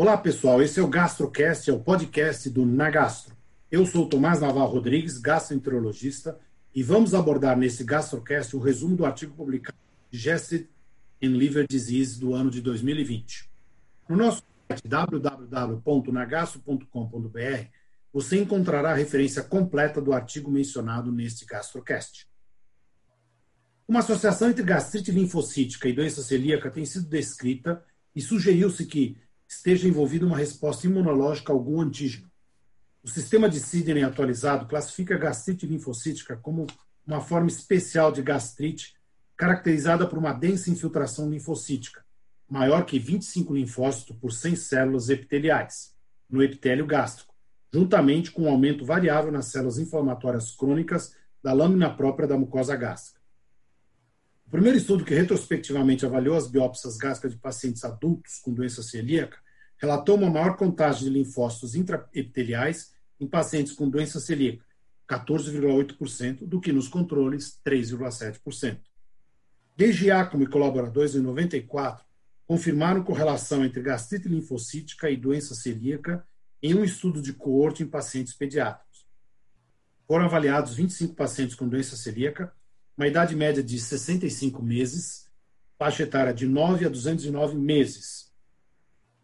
Olá, pessoal. Esse é o GastroCast, é o podcast do Nagastro. Eu sou Tomás Naval Rodrigues, gastroenterologista, e vamos abordar nesse GastroCast o resumo do artigo publicado Digested and Liver Disease do ano de 2020. No nosso site www.nagastro.com.br você encontrará a referência completa do artigo mencionado neste GastroCast. Uma associação entre gastrite linfocítica e doença celíaca tem sido descrita e sugeriu-se que esteja envolvida uma resposta imunológica a algum antígeno. O sistema de Sidney atualizado classifica a gastrite linfocítica como uma forma especial de gastrite caracterizada por uma densa infiltração linfocítica, maior que 25 linfócitos por 100 células epiteliais, no epitélio gástrico, juntamente com um aumento variável nas células inflamatórias crônicas da lâmina própria da mucosa gástrica. O primeiro estudo que retrospectivamente avaliou as biópsias gástricas de pacientes adultos com doença celíaca relatou uma maior contagem de linfócitos intraepiteliais em pacientes com doença celíaca, 14,8%, do que nos controles, 3,7%. Desde Giacomo e colaboradores, em 94, confirmaram correlação entre gastrite linfocítica e doença celíaca em um estudo de coorte em pacientes pediátricos. Foram avaliados 25 pacientes com doença celíaca uma idade média de 65 meses, faixa etária de 9 a 209 meses.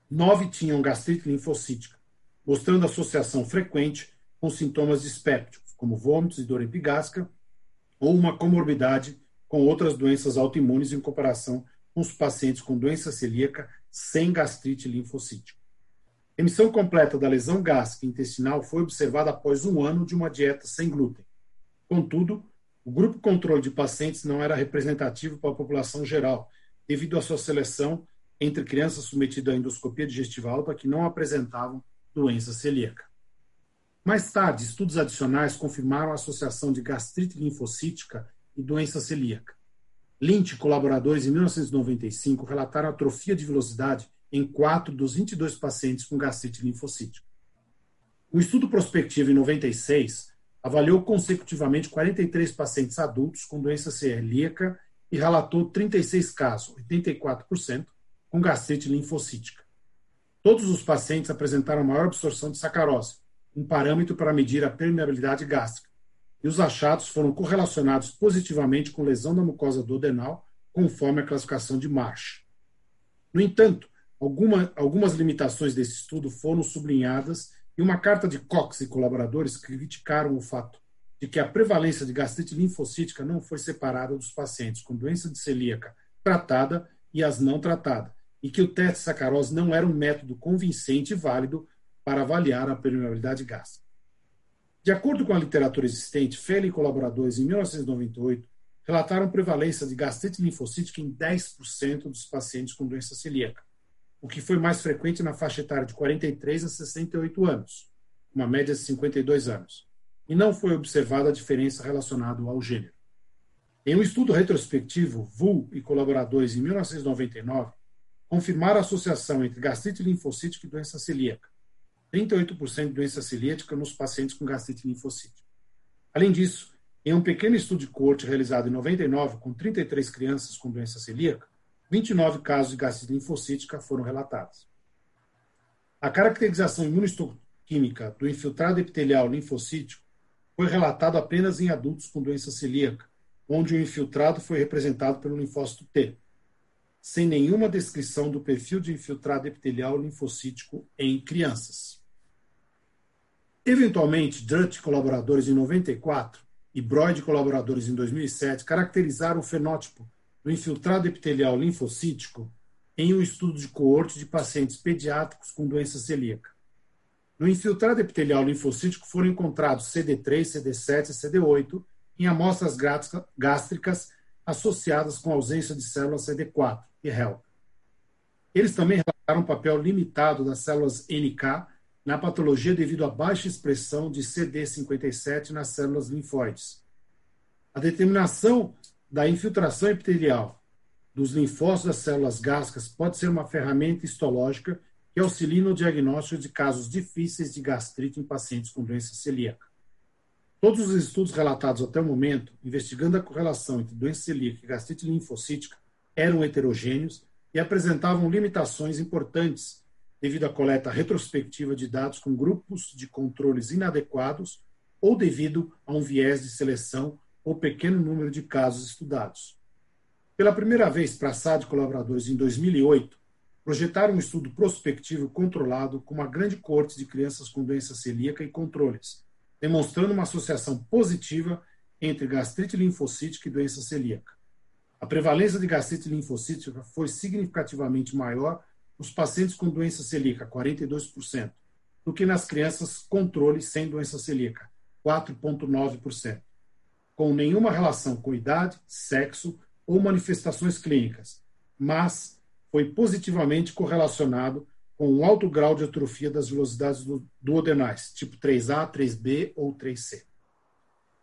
Nove tinham gastrite linfocítica, mostrando associação frequente com sintomas dispépticos, como vômitos e dor epigástrica, ou uma comorbidade com outras doenças autoimunes em comparação com os pacientes com doença celíaca sem gastrite linfocítica. Emissão completa da lesão gástrica intestinal foi observada após um ano de uma dieta sem glúten. Contudo, o grupo controle de pacientes não era representativo para a população geral, devido à sua seleção entre crianças submetidas à endoscopia digestiva alta que não apresentavam doença celíaca. Mais tarde, estudos adicionais confirmaram a associação de gastrite linfocítica e doença celíaca. Lynch e colaboradores, em 1995, relataram atrofia de velocidade em 4 dos 22 pacientes com gastrite linfocítica. Um estudo prospectivo em 96 avaliou consecutivamente 43 pacientes adultos com doença celíaca e relatou 36 casos, 84%, com gastrite linfocítica. Todos os pacientes apresentaram maior absorção de sacarose, um parâmetro para medir a permeabilidade gástrica, e os achados foram correlacionados positivamente com lesão da mucosa duodenal, conforme a classificação de Marsh. No entanto, alguma, algumas limitações desse estudo foram sublinhadas e uma carta de Cox e colaboradores criticaram o fato de que a prevalência de gastrite linfocítica não foi separada dos pacientes com doença de celíaca tratada e as não tratadas, e que o teste de sacarose não era um método convincente e válido para avaliar a permeabilidade gástrica. De acordo com a literatura existente, Fele e colaboradores, em 1998, relataram prevalência de gastrite linfocítica em 10% dos pacientes com doença celíaca, o que foi mais frequente na faixa etária de 43 a 68 anos, uma média de 52 anos, e não foi observada a diferença relacionada ao gênero. Em um estudo retrospectivo, Vu e colaboradores, em 1999, confirmaram a associação entre gastrite linfocítica e doença celíaca, 38% de doença celíaca nos pacientes com gastrite linfocítica. Além disso, em um pequeno estudo de corte realizado em 99 com 33 crianças com doença celíaca, 29 casos de gastrite linfocítica foram relatados. A caracterização imunistoquímica do infiltrado epitelial linfocítico foi relatado apenas em adultos com doença celíaca, onde o infiltrado foi representado pelo linfócito T, sem nenhuma descrição do perfil de infiltrado epitelial linfocítico em crianças. Eventualmente, Drutt colaboradores em 94 e Broyd colaboradores em 2007 caracterizaram o fenótipo do infiltrado epitelial linfocítico em um estudo de coorte de pacientes pediátricos com doença celíaca. No infiltrado epitelial linfocítico foram encontrados CD3, CD7 e CD8 em amostras gástricas associadas com ausência de células CD4 e HELP. Eles também relataram um papel limitado das células NK na patologia devido à baixa expressão de CD57 nas células linfóides. A determinação da infiltração epitelial dos linfócitos das células gástricas pode ser uma ferramenta histológica que auxilia no diagnóstico de casos difíceis de gastrite em pacientes com doença celíaca. Todos os estudos relatados até o momento, investigando a correlação entre doença celíaca e gastrite linfocítica, eram heterogêneos e apresentavam limitações importantes devido à coleta retrospectiva de dados com grupos de controles inadequados ou devido a um viés de seleção ou pequeno número de casos estudados. Pela primeira vez, Praçad e colaboradores, em 2008, projetaram um estudo prospectivo controlado com uma grande corte de crianças com doença celíaca e controles, demonstrando uma associação positiva entre gastrite linfocítica e doença celíaca. A prevalência de gastrite linfocítica foi significativamente maior nos pacientes com doença celíaca, 42%, do que nas crianças controle sem doença celíaca, 4,9%, com nenhuma relação com idade, sexo ou manifestações clínicas, mas foi positivamente correlacionado com um alto grau de atrofia das velocidades duodenais, tipo 3A, 3B ou 3C.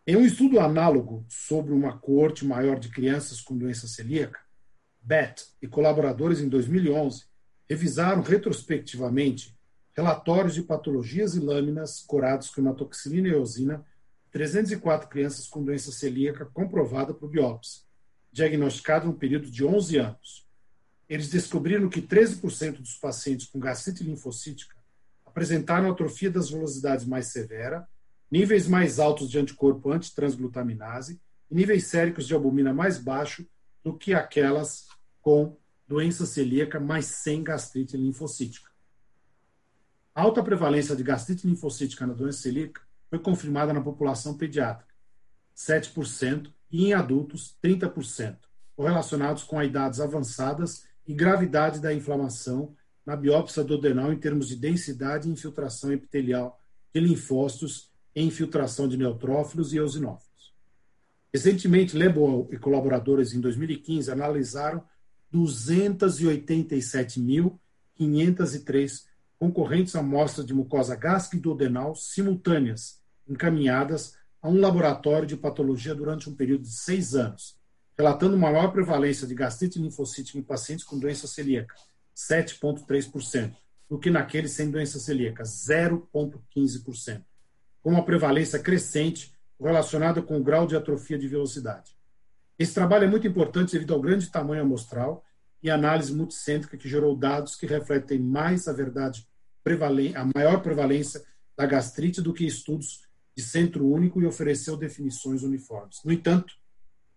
Em um estudo análogo sobre uma coorte maior de crianças com doença celíaca, Bett e colaboradores em 2011 revisaram retrospectivamente relatórios de patologias e lâminas curados com hematoxilina e eosina 304 crianças com doença celíaca comprovada por biópsia, diagnosticado no período de 11 anos. Eles descobriram que 13% dos pacientes com gastrite linfocítica apresentaram atrofia das velocidades mais severa, níveis mais altos de anticorpo antitransglutaminase e níveis séricos de albumina mais baixo do que aquelas com doença celíaca, mas sem gastrite linfocítica. A alta prevalência de gastrite linfocítica na doença celíaca foi confirmada na população pediátrica, 7%, e em adultos, 30%, correlacionados com idades avançadas e gravidade da inflamação na biópsia do adenal em termos de densidade e infiltração epitelial de linfócitos e infiltração de neutrófilos e eosinófilos. Recentemente, Leboal e colaboradores, em 2015, analisaram 287.503 concorrentes amostras de mucosa gástrica e do adenal simultâneas encaminhadas a um laboratório de patologia durante um período de seis anos, relatando maior prevalência de gastrite linfocítica em pacientes com doença celíaca, 7,3%, do que naqueles sem doença celíaca, 0,15%, com uma prevalência crescente relacionada com o grau de atrofia de velocidade. Esse trabalho é muito importante devido ao grande tamanho amostral e análise multicêntrica que gerou dados que refletem mais a verdade, a maior prevalência da gastrite do que estudos de centro único e ofereceu definições uniformes. No entanto,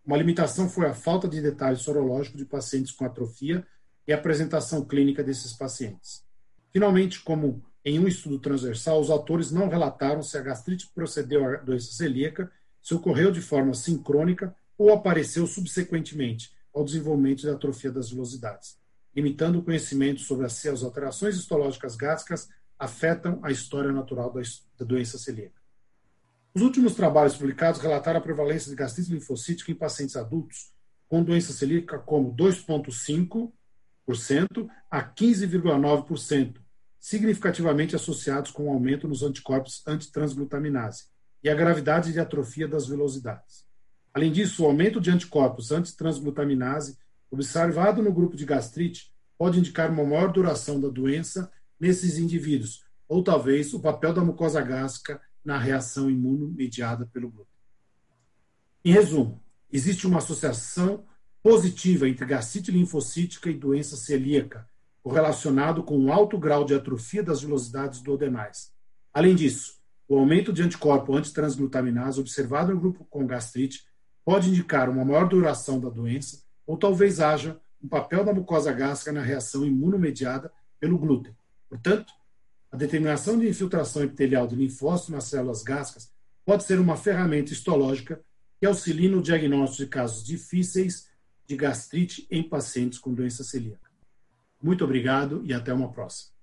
uma limitação foi a falta de detalhes sorológicos de pacientes com atrofia e a apresentação clínica desses pacientes. Finalmente, como em um estudo transversal, os autores não relataram se a gastrite procedeu à doença celíaca, se ocorreu de forma sincrônica ou apareceu subsequentemente ao desenvolvimento da atrofia das velocidades, limitando o conhecimento sobre se as alterações histológicas gástricas afetam a história natural da doença celíaca. Os últimos trabalhos publicados relataram a prevalência de gastrite linfocítica em pacientes adultos com doença celíaca como 2,5% a 15,9%, significativamente associados com o um aumento nos anticorpos antitransglutaminase e a gravidade de atrofia das velocidades. Além disso, o aumento de anticorpos antitransglutaminase observado no grupo de gastrite pode indicar uma maior duração da doença nesses indivíduos, ou talvez o papel da mucosa gástrica na reação imuno mediada pelo glúten. Em resumo, existe uma associação positiva entre gastrite linfocítica e doença celíaca, correlacionado com um alto grau de atrofia das velocidades duodenais. Além disso, o aumento de anticorpo antitransglutaminase observado no grupo com gastrite pode indicar uma maior duração da doença ou talvez haja um papel da mucosa gástrica na reação imunomediada pelo glúten. Portanto, a determinação de infiltração epitelial de linfócito nas células gástricas pode ser uma ferramenta histológica que auxilie no diagnóstico de casos difíceis de gastrite em pacientes com doença celíaca. Muito obrigado e até uma próxima.